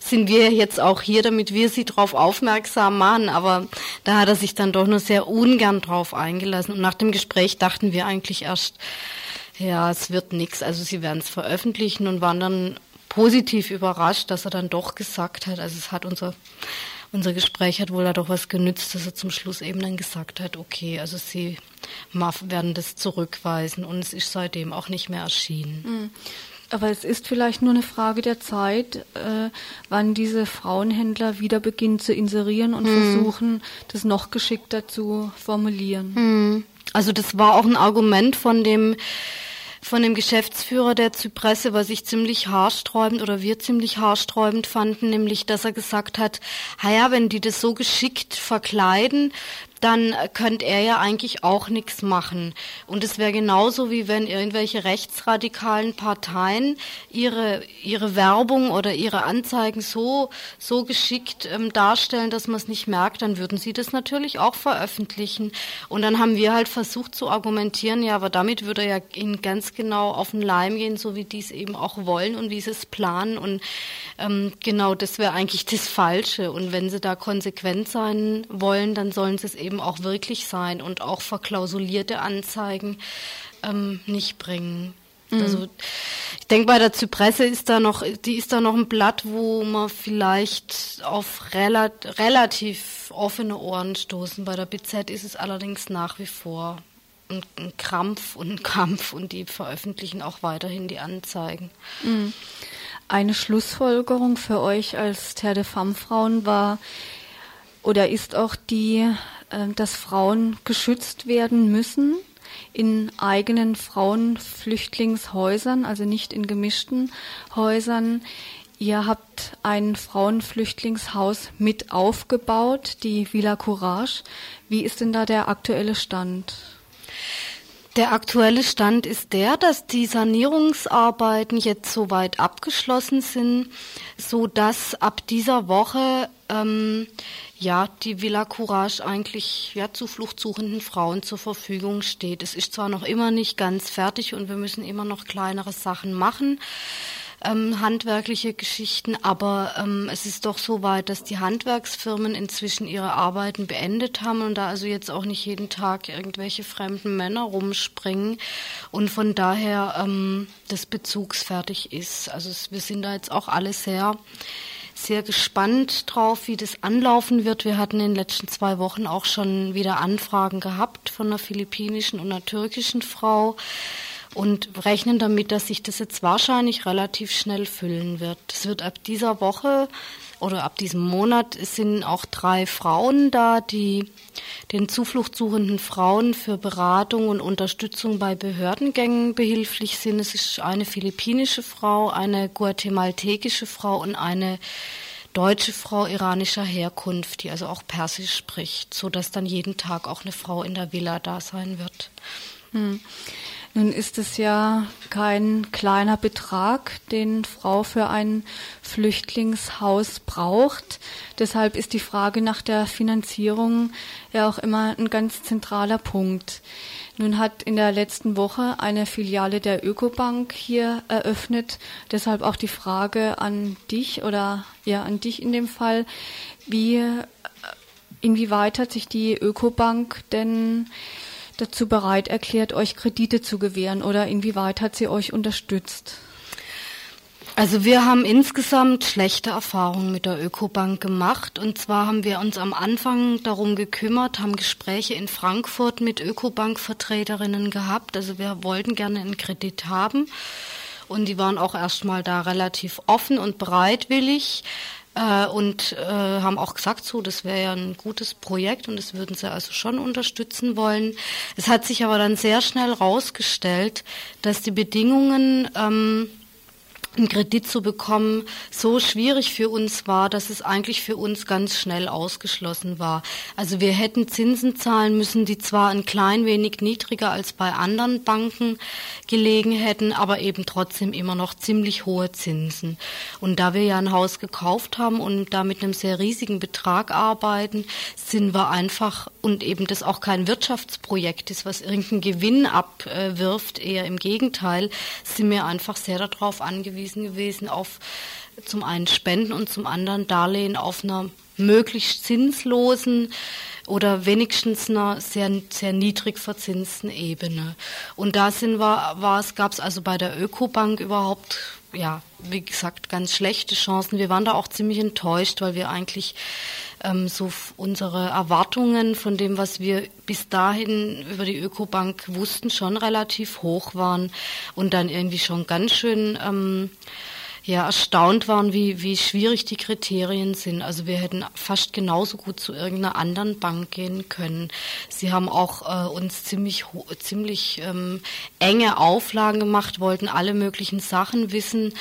sind wir jetzt auch hier, damit wir Sie darauf aufmerksam machen. Aber da hat er sich dann doch nur sehr ungern drauf eingelassen. Und nach dem Gespräch dachten wir eigentlich erst, ja, es wird nichts. Also Sie werden es veröffentlichen und waren dann positiv überrascht, dass er dann doch gesagt hat, also es hat unser unser Gespräch hat wohl da doch was genützt, dass er zum Schluss eben dann gesagt hat, okay, also sie werden das zurückweisen und es ist seitdem auch nicht mehr erschienen. Mhm. Aber es ist vielleicht nur eine Frage der Zeit, äh, wann diese Frauenhändler wieder beginnen zu inserieren und mhm. versuchen, das noch geschickter zu formulieren. Mhm. Also das war auch ein Argument von dem von dem Geschäftsführer der Zypresse, was ich ziemlich haarsträubend oder wir ziemlich haarsträubend fanden, nämlich, dass er gesagt hat, ja, wenn die das so geschickt verkleiden, dann könnte er ja eigentlich auch nichts machen. Und es wäre genauso wie wenn irgendwelche rechtsradikalen Parteien ihre, ihre Werbung oder ihre Anzeigen so, so geschickt ähm, darstellen, dass man es nicht merkt, dann würden sie das natürlich auch veröffentlichen. Und dann haben wir halt versucht zu argumentieren, ja, aber damit würde er ja ihnen ganz genau auf den Leim gehen, so wie die es eben auch wollen und wie sie es planen. Und ähm, genau das wäre eigentlich das Falsche. Und wenn sie da konsequent sein wollen, dann sollen sie es eben auch wirklich sein und auch verklausulierte Anzeigen ähm, nicht bringen. Mhm. Also ich denke, bei der Zypresse ist da noch, die ist da noch ein Blatt, wo man vielleicht auf relat relativ offene Ohren stoßen. Bei der BZ ist es allerdings nach wie vor ein, ein Krampf und ein Kampf und die veröffentlichen auch weiterhin die Anzeigen. Mhm. Eine Schlussfolgerung für euch als Terre de Femme Frauen war oder ist auch die, dass Frauen geschützt werden müssen in eigenen Frauenflüchtlingshäusern, also nicht in gemischten Häusern. Ihr habt ein Frauenflüchtlingshaus mit aufgebaut, die Villa Courage. Wie ist denn da der aktuelle Stand? Der aktuelle Stand ist der, dass die Sanierungsarbeiten jetzt soweit abgeschlossen sind, so dass ab dieser Woche ähm, ja die Villa Courage eigentlich ja zufluchtsuchenden Frauen zur Verfügung steht. Es ist zwar noch immer nicht ganz fertig und wir müssen immer noch kleinere Sachen machen ähm, handwerkliche Geschichten, aber ähm, es ist doch so weit, dass die Handwerksfirmen inzwischen ihre Arbeiten beendet haben und da also jetzt auch nicht jeden Tag irgendwelche fremden Männer rumspringen und von daher ähm, das bezugsfertig ist. Also es, wir sind da jetzt auch alle sehr sehr gespannt drauf, wie das anlaufen wird. Wir hatten in den letzten zwei Wochen auch schon wieder Anfragen gehabt von einer philippinischen und einer türkischen Frau und rechnen damit, dass sich das jetzt wahrscheinlich relativ schnell füllen wird. Es wird ab dieser Woche oder ab diesem Monat sind auch drei Frauen da, die den zufluchtsuchenden Frauen für Beratung und Unterstützung bei Behördengängen behilflich sind. Es ist eine philippinische Frau, eine guatemaltekische Frau und eine deutsche Frau iranischer Herkunft, die also auch Persisch spricht, so dass dann jeden Tag auch eine Frau in der Villa da sein wird. Hm. Nun ist es ja kein kleiner Betrag, den Frau für ein Flüchtlingshaus braucht. Deshalb ist die Frage nach der Finanzierung ja auch immer ein ganz zentraler Punkt. Nun hat in der letzten Woche eine Filiale der Ökobank hier eröffnet. Deshalb auch die Frage an dich oder ja an dich in dem Fall. Wie, inwieweit hat sich die Ökobank denn dazu bereit erklärt, euch Kredite zu gewähren oder inwieweit hat sie euch unterstützt? Also wir haben insgesamt schlechte Erfahrungen mit der Ökobank gemacht. Und zwar haben wir uns am Anfang darum gekümmert, haben Gespräche in Frankfurt mit Ökobank-Vertreterinnen gehabt. Also wir wollten gerne einen Kredit haben. Und die waren auch erstmal da relativ offen und bereitwillig äh, und äh, haben auch gesagt, so, das wäre ja ein gutes Projekt und das würden sie also schon unterstützen wollen. Es hat sich aber dann sehr schnell herausgestellt, dass die Bedingungen ähm, einen Kredit zu bekommen, so schwierig für uns war, dass es eigentlich für uns ganz schnell ausgeschlossen war. Also wir hätten Zinsen zahlen müssen, die zwar ein klein wenig niedriger als bei anderen Banken gelegen hätten, aber eben trotzdem immer noch ziemlich hohe Zinsen. Und da wir ja ein Haus gekauft haben und da mit einem sehr riesigen Betrag arbeiten, sind wir einfach und eben das auch kein Wirtschaftsprojekt ist, was irgendeinen Gewinn abwirft, eher im Gegenteil, sind wir einfach sehr darauf angewiesen, angewiesen gewesen auf zum einen Spenden und zum anderen Darlehen auf einer möglichst zinslosen oder wenigstens einer sehr, sehr niedrig verzinsten Ebene. Und da war gab es also bei der Ökobank überhaupt, ja, wie gesagt, ganz schlechte Chancen. Wir waren da auch ziemlich enttäuscht, weil wir eigentlich ähm, so unsere Erwartungen von dem, was wir bis dahin über die Ökobank wussten, schon relativ hoch waren und dann irgendwie schon ganz schön ähm, ja erstaunt waren, wie, wie schwierig die Kriterien sind. Also wir hätten fast genauso gut zu irgendeiner anderen Bank gehen können. Sie haben auch äh, uns ziemlich, ziemlich ähm, enge Auflagen gemacht, wollten alle möglichen Sachen wissen,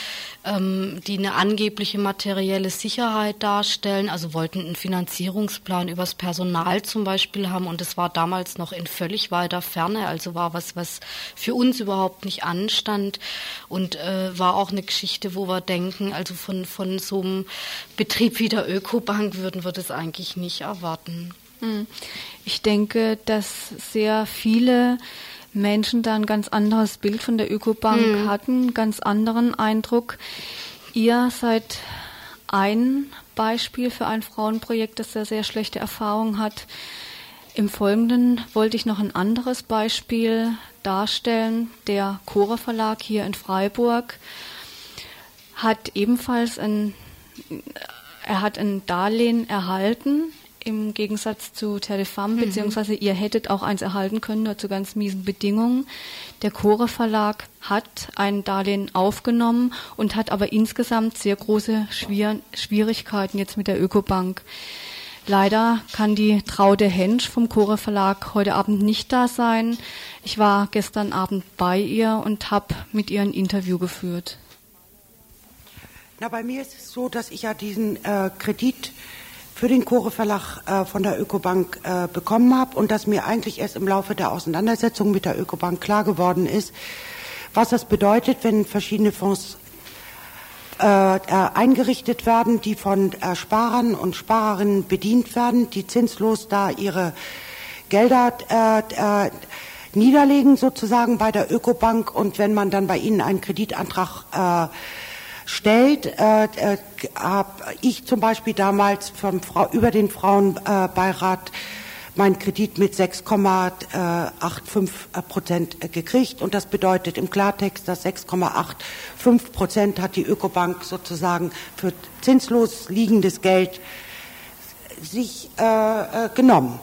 ähm, die eine angebliche materielle Sicherheit darstellen. Also wollten einen Finanzierungsplan übers Personal zum Beispiel haben und es war damals noch in völlig weiter Ferne. Also war was, was für uns überhaupt nicht anstand und äh, war auch eine Geschichte, wo wir denken, also von, von so einem Betrieb wie der Ökobank würden wir das eigentlich nicht erwarten. Hm. Ich denke, dass sehr viele Menschen da ein ganz anderes Bild von der Ökobank hm. hatten, ganz anderen Eindruck. Ihr seid ein Beispiel für ein Frauenprojekt, das sehr, sehr schlechte Erfahrungen hat. Im Folgenden wollte ich noch ein anderes Beispiel darstellen. Der Cora Verlag hier in Freiburg hat ebenfalls ein, er hat ein Darlehen erhalten, im Gegensatz zu Telefam, mhm. beziehungsweise ihr hättet auch eins erhalten können, nur zu ganz miesen Bedingungen. Der Chore Verlag hat ein Darlehen aufgenommen und hat aber insgesamt sehr große Schwier Schwierigkeiten jetzt mit der Ökobank. Leider kann die Traude Hensch vom Chore Verlag heute Abend nicht da sein. Ich war gestern Abend bei ihr und habe mit ihr ein Interview geführt. Na, bei mir ist es so, dass ich ja diesen äh, Kredit für den Chore Verlag äh, von der Ökobank äh, bekommen habe und dass mir eigentlich erst im Laufe der Auseinandersetzung mit der Ökobank klar geworden ist, was das bedeutet, wenn verschiedene Fonds äh, äh, eingerichtet werden, die von äh, Sparern und Sparerinnen bedient werden, die zinslos da ihre Gelder äh, äh, niederlegen sozusagen bei der Ökobank. Und wenn man dann bei ihnen einen Kreditantrag äh, stellt, äh, äh, habe ich zum Beispiel damals vom Frau, über den Frauenbeirat meinen Kredit mit 6,85 Prozent gekriegt und das bedeutet im Klartext, dass 6,85 Prozent hat die Ökobank sozusagen für zinslos liegendes Geld sich äh, äh genommen.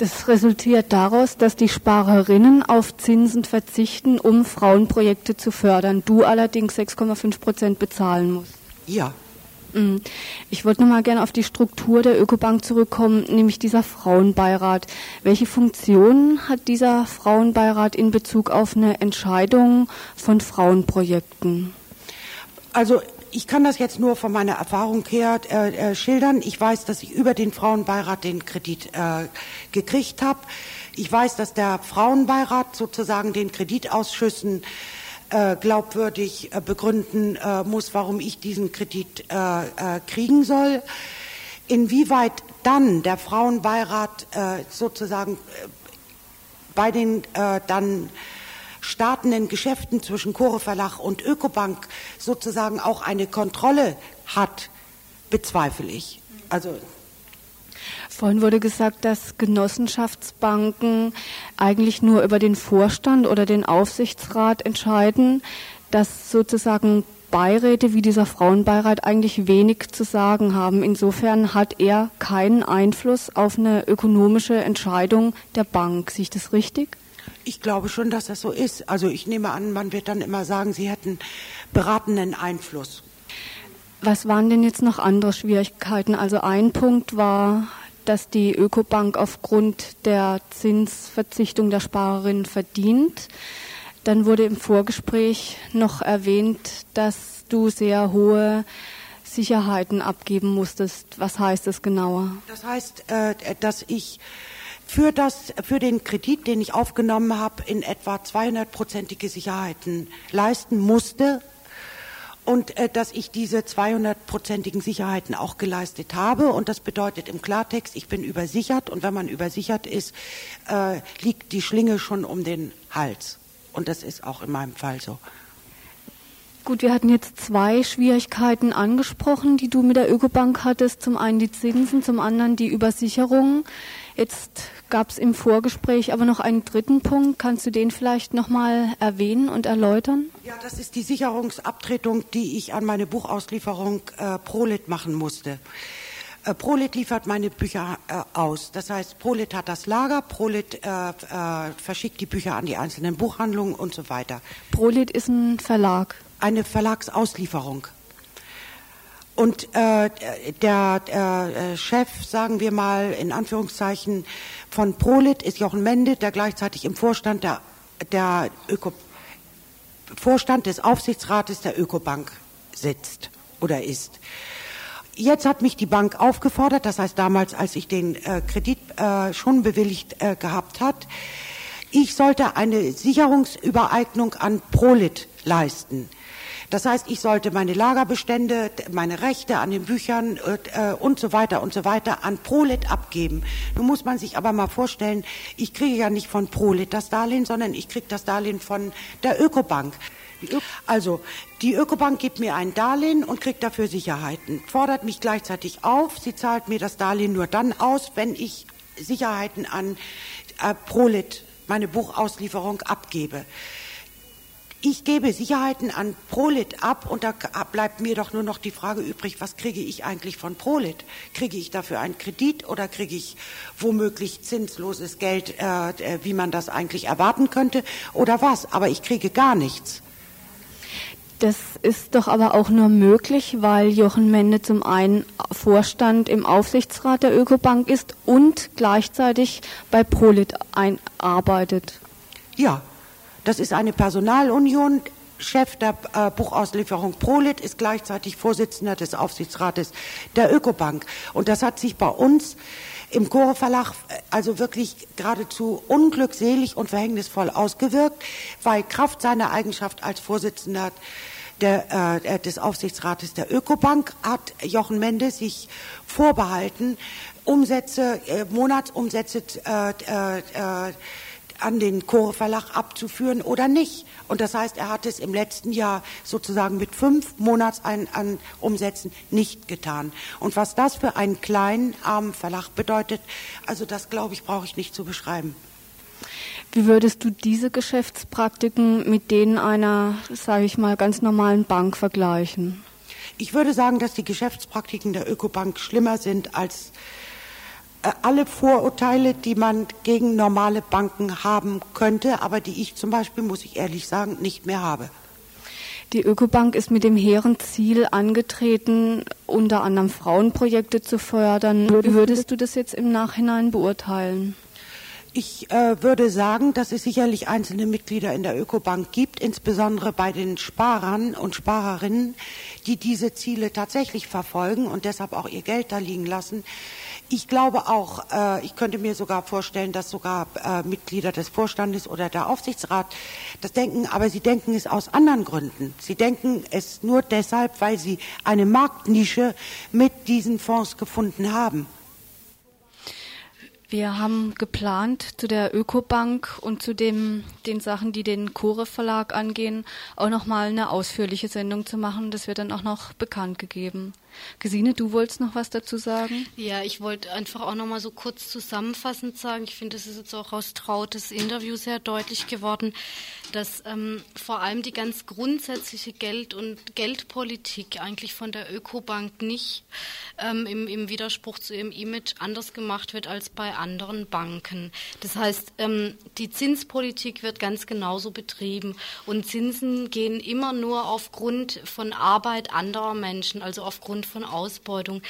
Das resultiert daraus, dass die Sparerinnen auf Zinsen verzichten, um Frauenprojekte zu fördern. Du allerdings 6,5 Prozent bezahlen musst. Ja. Mm. Ich wollte noch mal gerne auf die Struktur der Ökobank zurückkommen, nämlich dieser Frauenbeirat. Welche Funktionen hat dieser Frauenbeirat in Bezug auf eine Entscheidung von Frauenprojekten? Also ich kann das jetzt nur von meiner Erfahrung her äh, äh, schildern. Ich weiß, dass ich über den Frauenbeirat den Kredit äh, gekriegt habe. Ich weiß, dass der Frauenbeirat sozusagen den Kreditausschüssen äh, glaubwürdig äh, begründen äh, muss, warum ich diesen Kredit kriegen soll. Inwieweit dann der Frauenbeirat sozusagen bei den dann startenden Geschäften zwischen Verlag und Ökobank sozusagen auch eine Kontrolle hat, bezweifle ich. Also Vorhin wurde gesagt, dass Genossenschaftsbanken eigentlich nur über den Vorstand oder den Aufsichtsrat entscheiden, dass sozusagen Beiräte wie dieser Frauenbeirat eigentlich wenig zu sagen haben. Insofern hat er keinen Einfluss auf eine ökonomische Entscheidung der Bank. Sehe ich das richtig? Ich glaube schon, dass das so ist. Also ich nehme an, man wird dann immer sagen, sie hätten beratenden Einfluss. Was waren denn jetzt noch andere Schwierigkeiten? Also ein Punkt war, dass die Ökobank aufgrund der Zinsverzichtung der Sparerin verdient. Dann wurde im Vorgespräch noch erwähnt, dass du sehr hohe Sicherheiten abgeben musstest. Was heißt das genauer? Das heißt, äh, dass ich für, das, für den Kredit, den ich aufgenommen habe, in etwa 200-prozentige Sicherheiten leisten musste und äh, dass ich diese 200-prozentigen Sicherheiten auch geleistet habe. Und das bedeutet im Klartext, ich bin übersichert und wenn man übersichert ist, äh, liegt die Schlinge schon um den Hals. Und das ist auch in meinem Fall so. Gut, wir hatten jetzt zwei Schwierigkeiten angesprochen, die du mit der Ökobank hattest. Zum einen die Zinsen, zum anderen die Übersicherung. Jetzt gab es im Vorgespräch aber noch einen dritten Punkt. Kannst du den vielleicht nochmal erwähnen und erläutern? Ja, das ist die Sicherungsabtretung, die ich an meine Buchauslieferung äh, Prolit machen musste. Äh, Prolit liefert meine Bücher äh, aus. Das heißt, Prolit hat das Lager, Prolit äh, äh, verschickt die Bücher an die einzelnen Buchhandlungen und so weiter. Prolit ist ein Verlag. eine Verlagsauslieferung. Und äh, der äh, Chef, sagen wir mal in Anführungszeichen, von Prolit ist Jochen Mende, der gleichzeitig im Vorstand der, der Öko, Vorstand des Aufsichtsrates der Ökobank sitzt oder ist. Jetzt hat mich die Bank aufgefordert, das heißt damals, als ich den äh, Kredit äh, schon bewilligt äh, gehabt hat, ich sollte eine Sicherungsübereignung an Prolit leisten. Das heißt, ich sollte meine Lagerbestände, meine Rechte an den Büchern äh, und so weiter und so weiter an Prolit abgeben. Nun muss man sich aber mal vorstellen, ich kriege ja nicht von Prolit das Darlehen, sondern ich kriege das Darlehen von der Ökobank. Also, die Ökobank gibt mir ein Darlehen und kriegt dafür Sicherheiten, fordert mich gleichzeitig auf, sie zahlt mir das Darlehen nur dann aus, wenn ich Sicherheiten an äh, Prolit, meine Buchauslieferung, abgebe. Ich gebe Sicherheiten an Prolit ab und da bleibt mir doch nur noch die Frage übrig, was kriege ich eigentlich von Prolit? Kriege ich dafür einen Kredit oder kriege ich womöglich zinsloses Geld, äh, äh, wie man das eigentlich erwarten könnte oder was? Aber ich kriege gar nichts. Das ist doch aber auch nur möglich, weil Jochen Mende zum einen Vorstand im Aufsichtsrat der Ökobank ist und gleichzeitig bei Prolit einarbeitet. Ja, das ist eine Personalunion. Chef der äh, Buchauslieferung Prolit ist gleichzeitig Vorsitzender des Aufsichtsrates der Ökobank. Und das hat sich bei uns im Chore Verlag äh, also wirklich geradezu unglückselig und verhängnisvoll ausgewirkt, weil Kraft seiner Eigenschaft als Vorsitzender der, äh, des Aufsichtsrates der Ökobank hat Jochen Mende sich vorbehalten, Umsätze, äh, Monatsumsätze äh, äh, an den Chore Verlag abzuführen oder nicht. Und das heißt, er hat es im letzten Jahr sozusagen mit fünf Monatsumsätzen nicht getan. Und was das für einen kleinen, armen Verlag bedeutet, also das glaube ich, brauche ich nicht zu beschreiben. Wie würdest du diese Geschäftspraktiken mit denen einer, sage ich mal, ganz normalen Bank vergleichen? Ich würde sagen, dass die Geschäftspraktiken der Ökobank schlimmer sind als äh, alle Vorurteile, die man gegen normale Banken haben könnte, aber die ich zum Beispiel, muss ich ehrlich sagen, nicht mehr habe. Die Ökobank ist mit dem hehren Ziel angetreten, unter anderem Frauenprojekte zu fördern. Wie würdest du das jetzt im Nachhinein beurteilen? Ich äh, würde sagen, dass es sicherlich einzelne Mitglieder in der Ökobank gibt, insbesondere bei den Sparern und Sparerinnen, die diese Ziele tatsächlich verfolgen und deshalb auch ihr Geld da liegen lassen. Ich glaube auch, äh, ich könnte mir sogar vorstellen, dass sogar äh, Mitglieder des Vorstandes oder der Aufsichtsrat das denken, aber sie denken es aus anderen Gründen. Sie denken es nur deshalb, weil sie eine Marktnische mit diesen Fonds gefunden haben. Wir haben geplant, zu der Ökobank und zu dem, den Sachen, die den Chore Verlag angehen, auch nochmal eine ausführliche Sendung zu machen. Das wird dann auch noch bekannt gegeben. Gesine, du wolltest noch was dazu sagen? Ja, ich wollte einfach auch noch mal so kurz zusammenfassend sagen. Ich finde, das ist jetzt auch aus Trautes Interview sehr deutlich geworden, dass ähm, vor allem die ganz grundsätzliche Geld- und Geldpolitik eigentlich von der Ökobank nicht ähm, im, im, Widerspruch zu ihrem Image anders gemacht wird als bei anderen Banken. Das heißt, ähm, die Zinspolitik wird ganz genauso betrieben und Zinsen gehen immer nur aufgrund von Arbeit anderer Menschen, also aufgrund Grund von Ausbeutung.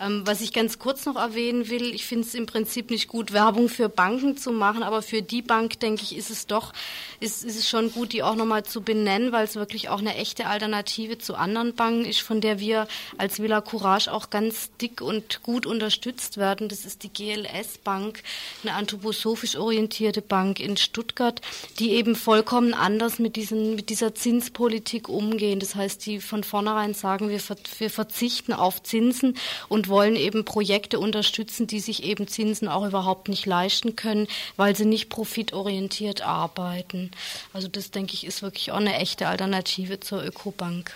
Ähm, was ich ganz kurz noch erwähnen will, ich finde es im Prinzip nicht gut, Werbung für Banken zu machen, aber für die Bank, denke ich, ist es doch, ist, ist es schon gut, die auch nochmal zu benennen, weil es wirklich auch eine echte Alternative zu anderen Banken ist, von der wir als Villa Courage auch ganz dick und gut unterstützt werden. Das ist die GLS Bank, eine anthroposophisch orientierte Bank in Stuttgart, die eben vollkommen anders mit, diesen, mit dieser Zinspolitik umgehen. Das heißt, die von vornherein sagen, wir, wir verzichten verzichten auf Zinsen und wollen eben Projekte unterstützen, die sich eben Zinsen auch überhaupt nicht leisten können, weil sie nicht profitorientiert arbeiten. Also das, denke ich, ist wirklich auch eine echte Alternative zur Ökobank.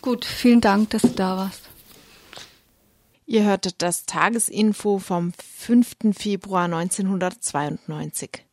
Gut, vielen Dank, dass du da warst. Ihr hörtet das Tagesinfo vom 5. Februar 1992.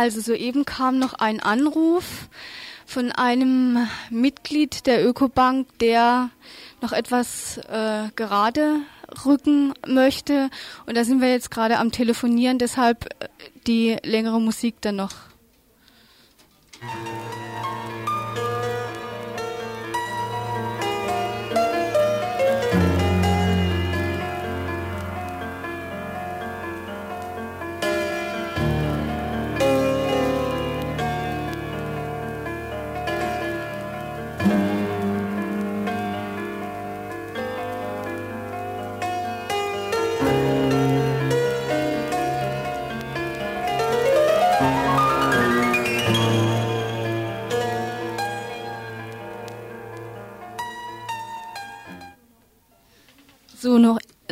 Also soeben kam noch ein Anruf von einem Mitglied der Ökobank, der noch etwas äh, gerade rücken möchte. Und da sind wir jetzt gerade am Telefonieren, deshalb äh, die längere Musik dann noch.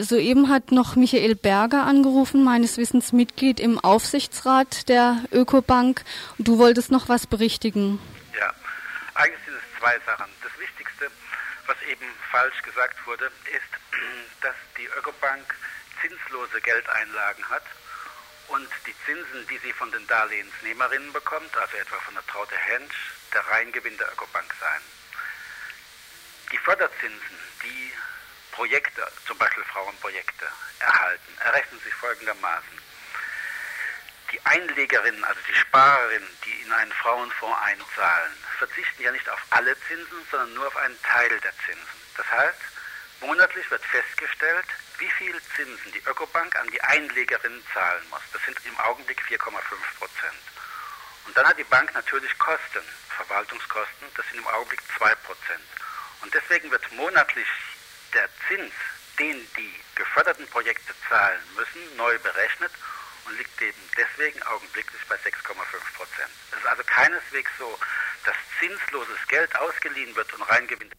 Soeben hat noch Michael Berger angerufen, meines Wissens Mitglied im Aufsichtsrat der Ökobank. Du wolltest noch was berichtigen. Ja, eigentlich sind es zwei Sachen. Das Wichtigste, was eben falsch gesagt wurde, ist, dass die Ökobank zinslose Geldeinlagen hat und die Zinsen, die sie von den Darlehensnehmerinnen bekommt, also etwa von der Traute Hensch, der Reingewinn der Ökobank sein. Die Förderzinsen, Projekte, zum Beispiel Frauenprojekte, erhalten, errechnen sich folgendermaßen. Die Einlegerinnen, also die Sparerinnen, die in einen Frauenfonds einzahlen, verzichten ja nicht auf alle Zinsen, sondern nur auf einen Teil der Zinsen. Das heißt, monatlich wird festgestellt, wie viel Zinsen die Ökobank an die Einlegerinnen zahlen muss. Das sind im Augenblick 4,5 Prozent. Und dann hat die Bank natürlich Kosten, Verwaltungskosten, das sind im Augenblick 2 Prozent. Und deswegen wird monatlich der Zins, den die geförderten Projekte zahlen müssen, neu berechnet und liegt eben deswegen augenblicklich bei 6,5 Prozent. Es ist also keineswegs so, dass zinsloses Geld ausgeliehen wird und reingewinnt